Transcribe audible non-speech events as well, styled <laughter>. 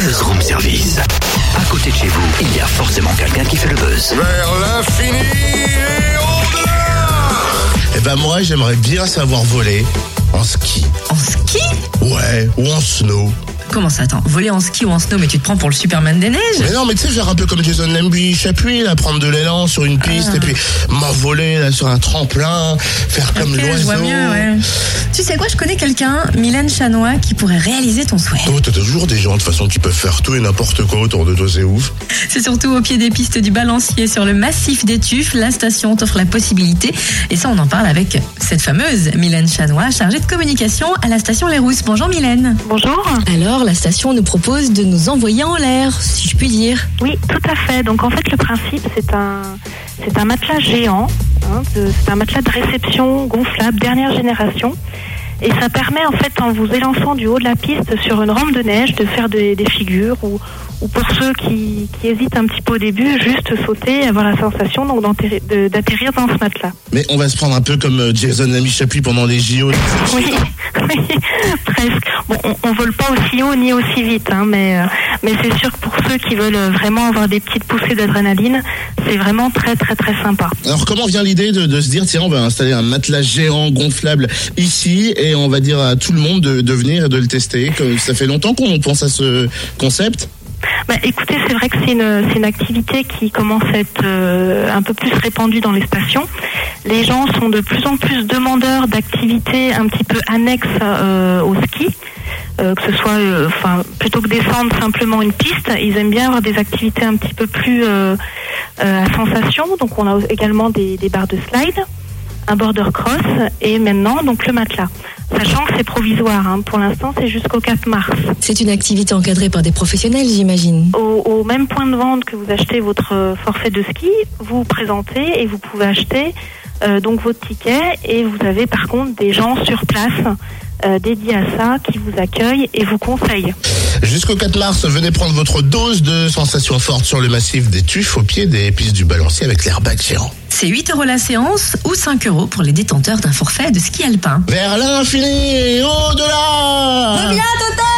Buzz Room Service. À côté de chez vous, il y a forcément quelqu'un qui fait le buzz. Vers l'infini et au-delà Eh ben moi, j'aimerais bien savoir voler en ski. En ski? Ouais, ou en snow. Comment ça, attends Voler en ski ou en snow, mais tu te prends pour le Superman des neiges Mais non, mais tu sais, faire un peu comme Jason Lemby, j'appuie, là, prendre de l'élan sur une piste et puis m'envoler là sur un tremplin, faire comme Ok, je l'oiseau. vois mieux, ouais. Tu sais quoi, je connais quelqu'un, Mylène Chanois, qui pourrait réaliser ton souhait. Oh, t'as toujours des gens de toute façon qui peuvent faire tout et n'importe quoi autour de toi, c'est ouf. C'est surtout au pied des pistes du balancier sur le massif des Tuffes. La station t'offre la possibilité. Et ça, on en parle avec cette fameuse Mylène Chanois, chargée de communication à la station Les Rousses. Bonjour Mylène. Bonjour. Alors, la station nous propose de nous envoyer en l'air, si je puis dire. Oui, tout à fait. Donc en fait, le principe, c'est un, c'est un matelas géant. hein, c'est un matelas de réception gonflable, dernière génération. Et ça permet en fait, en vous élançant du haut de la piste sur une rampe de neige, de faire des, des figures ou, ou pour ceux qui, qui hésitent un petit peu au début, juste sauter, avoir la sensation donc d'atterrir dans ce matelas. Mais on va se prendre un peu comme euh, Jason Amy Chapuis pendant les JO. Oui, <laughs> oui, presque. Bon, on, on vole pas aussi haut ni aussi vite, hein, mais euh, mais c'est sûr que pour ceux qui veulent vraiment avoir des petites poussées d'adrénaline, c'est vraiment très très très sympa. Alors comment vient l'idée de, de se dire tiens on va installer un matelas géant gonflable ici et on va dire à tout le monde de, de venir et de le tester que Ça fait longtemps qu'on pense à ce concept? Bah, écoutez, c'est vrai que c'est une, c'est une activité qui commence à être euh, un peu plus répandue dans les stations. Les gens sont de plus en plus demandeurs d'activités un petit peu annexes euh, au ski. Euh, que ce soit, euh, enfin, plutôt que descendre simplement une piste, ils aiment bien avoir des activités un petit peu plus euh, à sensation. Donc, on a également des, des barres de slide, un border cross et maintenant donc le matelas. Sachant que c'est provisoire, hein. pour l'instant c'est jusqu'au 4 mars. C'est une activité encadrée par des professionnels, j'imagine. Au, au même point de vente que vous achetez votre forfait de ski, vous vous présentez et vous pouvez acheter donc votre ticket et vous avez par contre des gens sur place euh, dédiés à ça qui vous accueillent et vous conseillent. Jusqu'au 4 mars, venez prendre votre dose de sensations fortes sur le massif des Tuffes au pied des pistes du balancier avec l'airbag géant. C'est 8 euros la séance ou 5 euros pour les détenteurs d'un forfait de ski alpin. Vers l'infini et au-delà Total